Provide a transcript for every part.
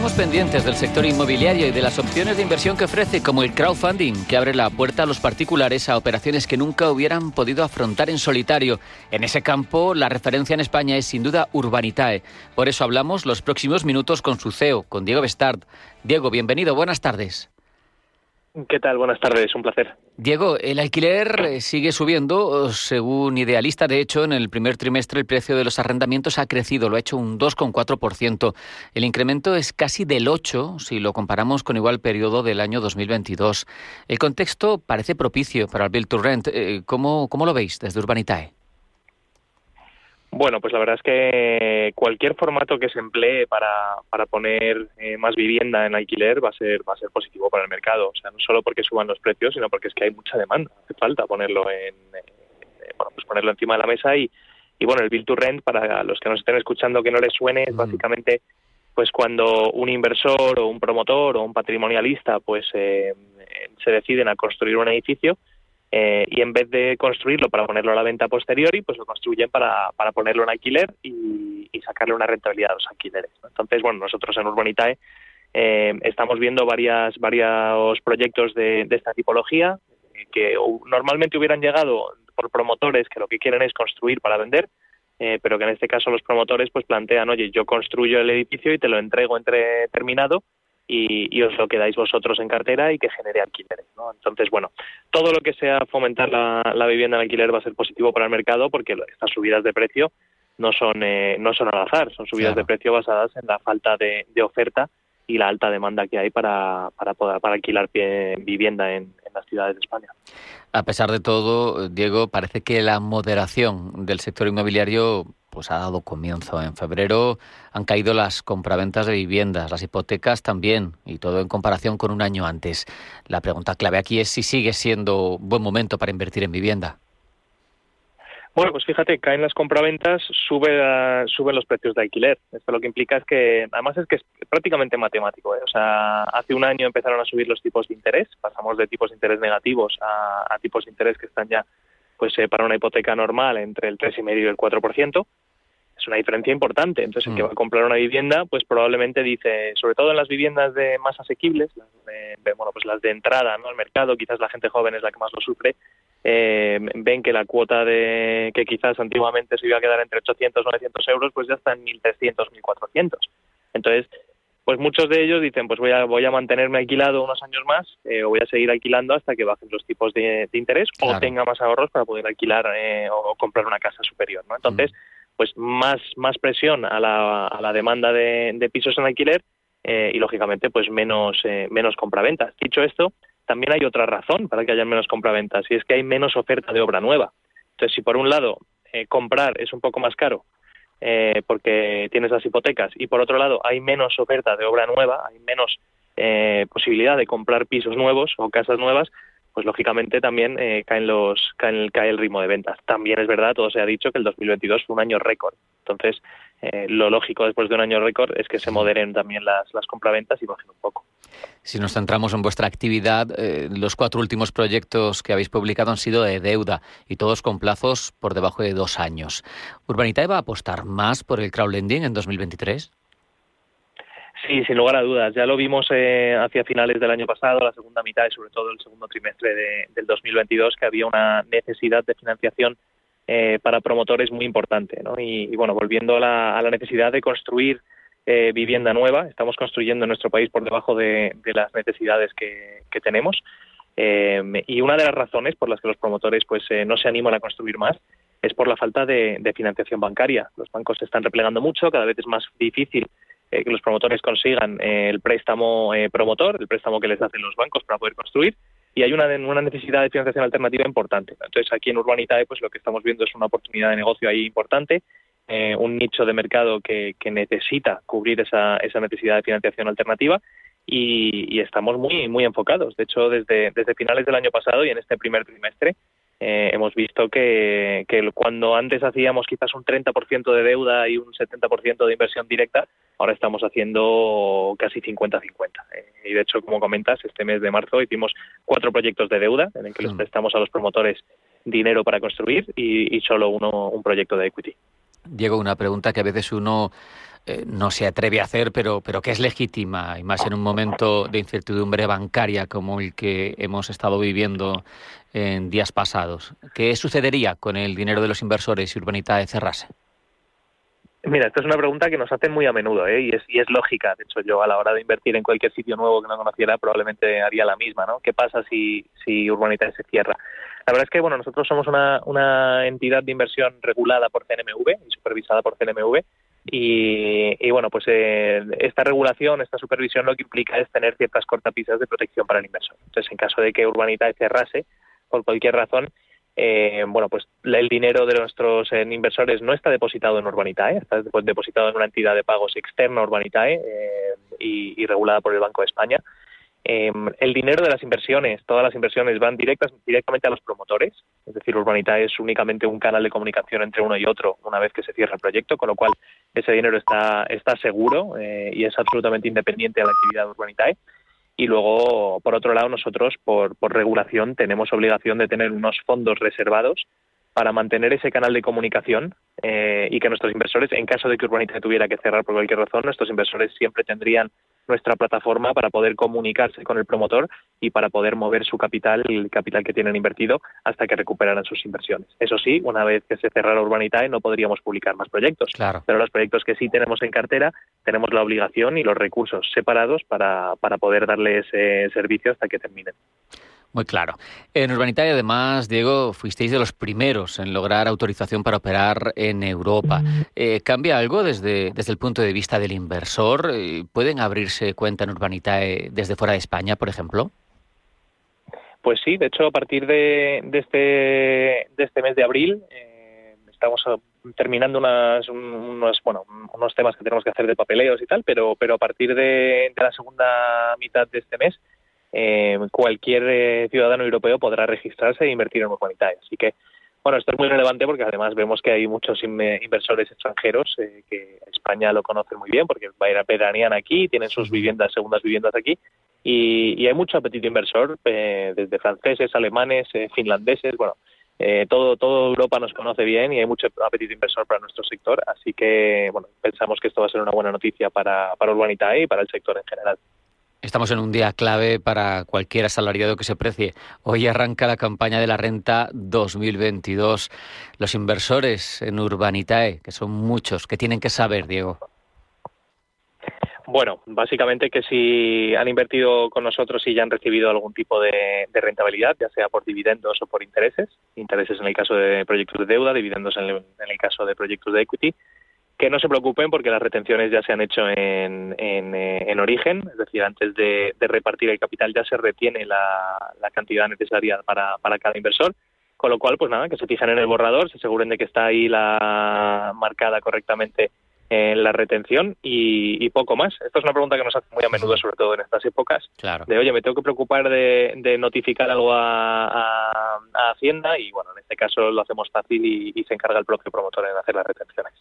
Seguimos pendientes del sector inmobiliario y de las opciones de inversión que ofrece, como el crowdfunding, que abre la puerta a los particulares a operaciones que nunca hubieran podido afrontar en solitario. En ese campo, la referencia en España es sin duda Urbanitae. Por eso hablamos los próximos minutos con su CEO, con Diego Bestard. Diego, bienvenido, buenas tardes. ¿Qué tal? Buenas tardes, un placer. Diego, el alquiler eh, sigue subiendo, según Idealista. De hecho, en el primer trimestre el precio de los arrendamientos ha crecido, lo ha hecho un 2,4%. El incremento es casi del 8% si lo comparamos con igual periodo del año 2022. El contexto parece propicio para el Build to Rent. Eh, ¿Cómo, cómo lo veis desde Urbanitae? Bueno, pues la verdad es que cualquier formato que se emplee para, para poner eh, más vivienda en alquiler va a ser va a ser positivo para el mercado. O sea, no solo porque suban los precios, sino porque es que hay mucha demanda. Hace falta ponerlo en eh, bueno, pues ponerlo encima de la mesa y, y bueno, el build to rent para los que nos estén escuchando que no les suene es básicamente pues cuando un inversor o un promotor o un patrimonialista pues eh, se deciden a construir un edificio eh, y en vez de construirlo para ponerlo a la venta posteriori, pues lo construyen para, para ponerlo en alquiler y, sacarle una rentabilidad a los alquileres. Entonces, bueno, nosotros en Urbanitae eh, estamos viendo varias, varios proyectos de, de esta tipología que normalmente hubieran llegado por promotores que lo que quieren es construir para vender, eh, pero que en este caso los promotores pues plantean, oye, yo construyo el edificio y te lo entrego entre terminado y, os lo quedáis vosotros en cartera y que genere alquileres. ¿no? Entonces, bueno, todo lo que sea fomentar la, vivienda en alquiler va a ser positivo para el mercado porque estas subidas de precio no son, eh, no son al azar, son subidas de precio basadas en la falta de, oferta y la alta demanda que hay para, para poder para alquilar vivienda en, en las ciudades de España. A pesar de todo, Diego, parece que la moderación del sector inmobiliario pues ha dado comienzo. En febrero han caído las compraventas de viviendas, las hipotecas también, y todo en comparación con un año antes. La pregunta clave aquí es si sigue siendo buen momento para invertir en vivienda. Bueno, pues fíjate, caen las compraventas, sube, suben los precios de alquiler. Esto lo que implica es que, además es que es prácticamente matemático. ¿eh? O sea, hace un año empezaron a subir los tipos de interés, pasamos de tipos de interés negativos a, tipos de interés que están ya, pues eh, para una hipoteca normal entre el 3,5 y el 4% es una diferencia importante. Entonces, el que mm. va a comprar una vivienda, pues probablemente dice, sobre todo en las viviendas de más asequibles, las de, bueno, pues las de entrada ¿no? al mercado, quizás la gente joven es la que más lo sufre, eh, ven que la cuota de que quizás antiguamente se iba a quedar entre 800 y 900 euros, pues ya está en 1.300, 1.400. Entonces, pues muchos de ellos dicen, pues voy a, voy a mantenerme alquilado unos años más eh, o voy a seguir alquilando hasta que bajen los tipos de, interés o tenga más ahorros para poder alquilar eh, o comprar una casa superior. ¿no? Entonces, mm pues más, más presión a la, a la demanda de, pisos en alquiler eh, y lógicamente pues menos, eh, menos compraventas. Dicho esto, también hay otra razón para que haya menos compraventas y es que hay menos oferta de obra nueva. Entonces, si por un lado comprar es un poco más caro porque tienes las hipotecas y por otro lado hay menos oferta de obra nueva, hay menos posibilidad de comprar pisos nuevos o casas nuevas, pues lógicamente también eh, caen los, caen, cae el ritmo de ventas. También es verdad, todo se ha dicho, que el 2022 fue un año récord. Entonces, eh, lo lógico después de un año récord es que se moderen también las, las compraventas y bajen un poco. Si nos centramos en vuestra actividad, eh, los cuatro últimos proyectos que habéis publicado han sido de deuda y todos con plazos por debajo de dos años. ¿Urbanitae va a apostar más por el crowdlending en 2023? Sí, sin lugar a dudas. Ya lo vimos eh, hacia finales del año pasado, la segunda mitad y sobre todo el segundo trimestre de, del 2022, que había una necesidad de financiación eh, para promotores muy importante. ¿no? Y, bueno, volviendo a la, a la, necesidad de construir eh, vivienda nueva, estamos construyendo en nuestro país por debajo de, las necesidades que, tenemos. Eh, y una de las razones por las que los promotores pues eh, no se animan a construir más es por la falta de, de financiación bancaria. Los bancos se están replegando mucho, cada vez es más difícil eh, que los promotores consigan eh, el préstamo eh, promotor, el préstamo que les hacen los bancos para poder construir, y hay una, una necesidad de financiación alternativa importante. Entonces, aquí en Urbanitae, pues lo que estamos viendo es una oportunidad de negocio ahí importante, un nicho de mercado que, que necesita cubrir esa, esa necesidad de financiación alternativa y, y, estamos muy muy enfocados. De hecho, desde, desde finales del año pasado y en este primer trimestre eh, hemos visto que, que, cuando antes hacíamos quizás un 30% de deuda y un 70% de inversión directa, ahora estamos haciendo casi 50-50. Eh, y de hecho, como comentas, este mes de marzo hicimos cuatro proyectos de deuda en el que les mm. prestamos a los promotores dinero para construir y, y solo uno un proyecto de equity. Diego, una pregunta que a veces uno eh, no se atreve a hacer, pero, pero que es legítima, y más en un momento de incertidumbre bancaria como el que hemos estado viviendo en días pasados. ¿Qué sucedería con el dinero de los inversores si Urbanitae cerrase? Mira, esta es una pregunta que nos hacen muy a menudo ¿eh? y, es, y es lógica. De hecho, yo a la hora de invertir en cualquier sitio nuevo que no conociera probablemente haría la misma. ¿no? ¿Qué pasa si, si Urbanitae se cierra? La verdad es que bueno, nosotros somos una, una entidad de inversión regulada por CNMV y supervisada por CNMV y, bueno, pues eh, esta regulación, esta supervisión lo que implica es tener ciertas cortapisas de protección para el inversor. Entonces, en caso de que Urbanitae cerrase, por cualquier razón, eh, bueno, pues el dinero de nuestros eh, inversores no está depositado en Urbanitae, está depositado en una entidad de pagos externa a Urbanitae y, y, regulada por el Banco de España. Em, el dinero de las inversiones, todas las inversiones van directas, directamente a los promotores, es decir, Urbanita es únicamente un canal de comunicación entre uno y otro una vez que se cierra el proyecto, con lo cual ese dinero está, está seguro eh, y es absolutamente independiente de la actividad de Urbanitae. Y luego, por otro lado, nosotros, por, por regulación, tenemos obligación de tener unos fondos reservados para mantener ese canal de comunicación eh, y que nuestros inversores, en caso de que Urbanita tuviera que cerrar por cualquier razón, nuestros inversores siempre tendrían nuestra plataforma para poder comunicarse con el promotor y para poder mover su capital, el capital que tienen invertido, hasta que recuperaran sus inversiones. Eso sí, una vez que se cerrara Urbanitae no podríamos publicar más proyectos, claro. pero los proyectos que sí tenemos en cartera tenemos la obligación y los recursos separados para, para poder darles ese servicio hasta que terminen. Muy claro. En Urbanitaria, además, Diego, fuisteis de los primeros en lograr autorización para operar en Europa. Eh, ¿Cambia algo desde, desde el punto de vista del inversor? Eh, ¿Pueden abrirse cuenta en Urbanitae desde fuera de España, por ejemplo? Pues sí, de hecho, a partir de, de, este, de este mes de abril eh, estamos terminando unas, unos, bueno, unos temas que tenemos que hacer de papeleos y tal, pero, pero a partir de la segunda mitad de este mes eh, cualquier eh, ciudadano europeo podrá registrarse e invertir en Urbanitae. Así que, bueno, esto es muy relevante porque además vemos que hay muchos inversores extranjeros eh, que España lo conocen muy bien porque veranean aquí, tienen sus viviendas, segundas viviendas aquí y, hay mucho apetito inversor eh, desde franceses, alemanes, finlandeses, bueno, todo, todo Europa nos conoce bien y hay mucho apetito inversor para nuestro sector, así que bueno, pensamos que esto va a ser una buena noticia para, para Urbanitae y para el sector en general. Estamos en un día clave para cualquier asalariado que se precie. Hoy arranca la campaña de la renta 2022. Los inversores en Urbanitae, que son muchos, ¿qué tienen que saber, Diego? Bueno, básicamente que si han invertido con nosotros y ya han recibido algún tipo de, rentabilidad, ya sea por dividendos o por intereses, intereses en el caso de proyectos de deuda, dividendos en el caso de proyectos de equity, que no se preocupen porque las retenciones ya se han hecho en, en, eh, origen, es decir, antes de, repartir el capital ya se retiene la, cantidad necesaria para, para, cada inversor, con lo cual, pues nada, que se fijen en el borrador, se aseguren de que está ahí la marcada correctamente en la retención y, poco más. Esto es una pregunta que nos hace muy a menudo, sobre todo en estas épocas, claro. de oye, me tengo que preocupar de, notificar algo a, Hacienda y bueno, en este caso lo hacemos fácil y, y se encarga el propio promotor en hacer las retenciones.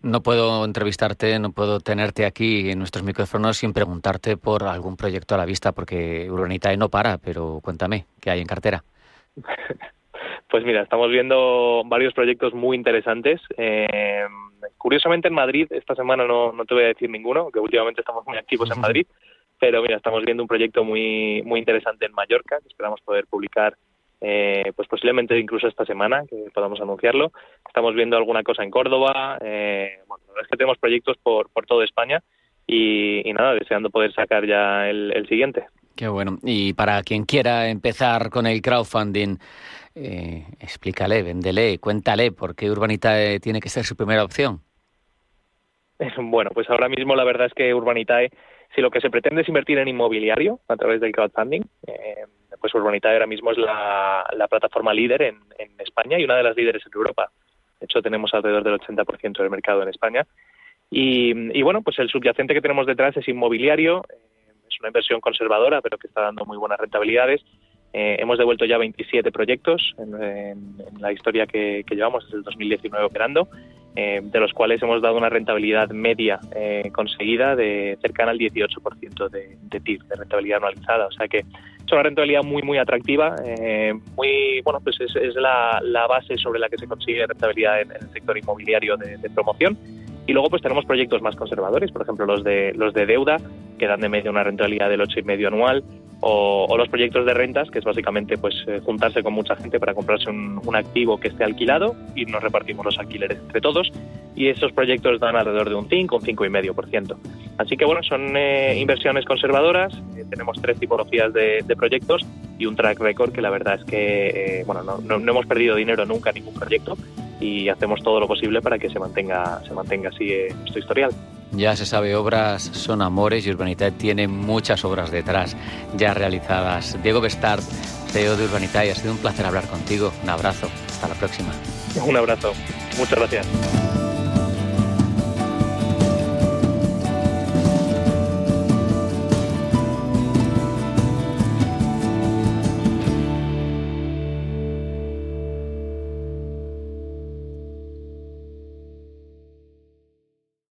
No puedo entrevistarte, no puedo tenerte aquí en nuestros micrófonos sin preguntarte por algún proyecto a la vista, porque Urbanitae no para, pero cuéntame, ¿qué hay en cartera? Pues mira, estamos viendo varios proyectos muy interesantes. Eh, curiosamente en Madrid, esta semana no, no te voy a decir ninguno, que últimamente estamos muy activos en Madrid, pero mira, estamos viendo un proyecto muy, muy interesante en Mallorca, que esperamos poder publicar eh, pues posiblemente incluso esta semana que podamos anunciarlo. Estamos viendo alguna cosa en Córdoba. Eh, bueno, es que tenemos proyectos por, por toda España y, nada, deseando poder sacar ya el, siguiente. Qué bueno. Y para quien quiera empezar con el crowdfunding, eh, explícale, véndele, cuéntale por qué Urbanitae tiene que ser su primera opción. Bueno, pues ahora mismo la verdad es que Urbanitae, si lo que se pretende es invertir en inmobiliario a través del crowdfunding, eh, pues Urbanitae ahora mismo es la, plataforma líder en, España y una de las líderes en Europa. De hecho, tenemos alrededor del 80% del mercado en España. Y, bueno, pues el subyacente que tenemos detrás es inmobiliario, eh, es una inversión conservadora, pero que está dando muy buenas rentabilidades. Eh, hemos devuelto ya 27 proyectos en, la historia que, llevamos desde el 2019 operando, eh, de los cuales hemos dado una rentabilidad media eh, conseguida de cercana al 18% de, de de rentabilidad anualizada. O sea que es una rentabilidad muy, muy atractiva, muy, bueno, pues es, la, base sobre la que se consigue rentabilidad en, el sector inmobiliario de, de promoción. Y luego pues tenemos proyectos más conservadores, por ejemplo los de los de deuda, que dan de media una rentabilidad del 8,5 anual, o, los proyectos de rentas, que es básicamente pues eh, juntarse con mucha gente para comprarse un, activo que esté alquilado y nos repartimos los alquileres entre todos y esos proyectos dan alrededor de un 5, un 5,5%. Así que bueno, son eh, inversiones conservadoras, eh, tenemos tres tipologías de, proyectos y un track record que la verdad es que bueno, no, no, hemos perdido dinero nunca en ningún proyecto y hacemos todo lo posible para que se mantenga, se mantenga así nuestro historial. Ya se sabe, obras son amores y Urbanitae tiene muchas obras detrás ya realizadas. Diego Bestard, CEO de Urbanitae, ha sido un placer hablar contigo. Un abrazo. Hasta la próxima. Un abrazo. Muchas gracias.